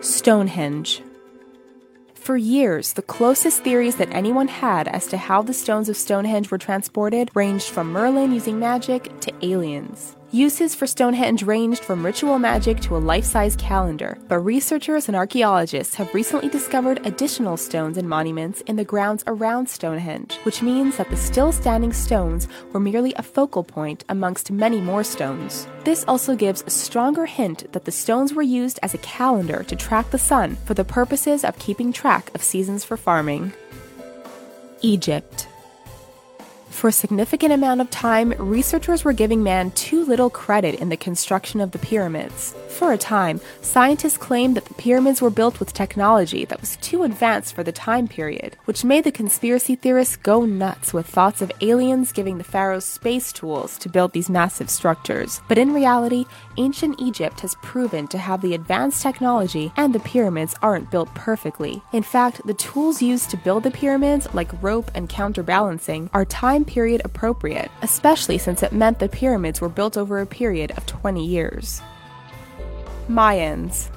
Stonehenge. For years, the closest theories that anyone had as to how the stones of Stonehenge were transported ranged from Merlin using magic to aliens. Uses for Stonehenge ranged from ritual magic to a life size calendar, but researchers and archaeologists have recently discovered additional stones and monuments in the grounds around Stonehenge, which means that the still standing stones were merely a focal point amongst many more stones. This also gives a stronger hint that the stones were used as a calendar to track the sun for the purposes of keeping track of seasons for farming. Egypt. For a significant amount of time, researchers were giving man too little credit in the construction of the pyramids. For a time, scientists claimed that the pyramids were built with technology that was too advanced for the time period, which made the conspiracy theorists go nuts with thoughts of aliens giving the pharaohs space tools to build these massive structures. But in reality, ancient Egypt has proven to have the advanced technology, and the pyramids aren't built perfectly. In fact, the tools used to build the pyramids, like rope and counterbalancing, are time period appropriate, especially since it meant the pyramids were built over a period of 20 years. Mayans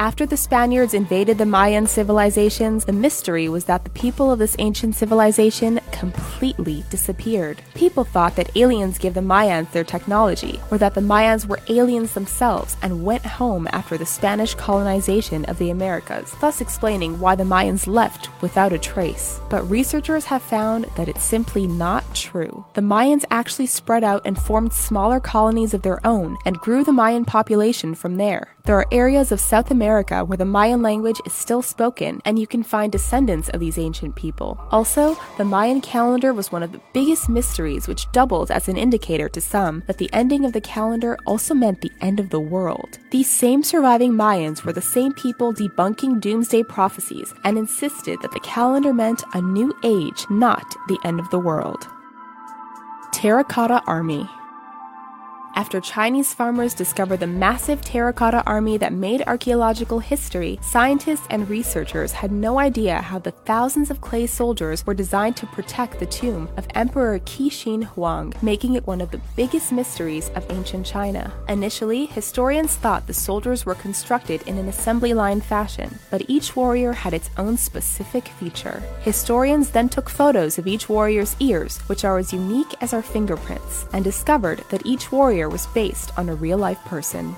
after the Spaniards invaded the Mayan civilizations, the mystery was that the people of this ancient civilization completely disappeared. People thought that aliens gave the Mayans their technology, or that the Mayans were aliens themselves and went home after the Spanish colonization of the Americas, thus explaining why the Mayans left without a trace. But researchers have found that it's simply not true. The Mayans actually spread out and formed smaller colonies of their own and grew the Mayan population from there. There are areas of South America where the Mayan language is still spoken, and you can find descendants of these ancient people. Also, the Mayan calendar was one of the biggest mysteries, which doubled as an indicator to some that the ending of the calendar also meant the end of the world. These same surviving Mayans were the same people debunking doomsday prophecies and insisted that the calendar meant a new age, not the end of the world. Terracotta Army after Chinese farmers discovered the massive terracotta army that made archaeological history, scientists and researchers had no idea how the thousands of clay soldiers were designed to protect the tomb of Emperor Qin Shi Huang, making it one of the biggest mysteries of ancient China. Initially, historians thought the soldiers were constructed in an assembly line fashion, but each warrior had its own specific feature. Historians then took photos of each warrior's ears, which are as unique as our fingerprints, and discovered that each warrior was based on a real life person.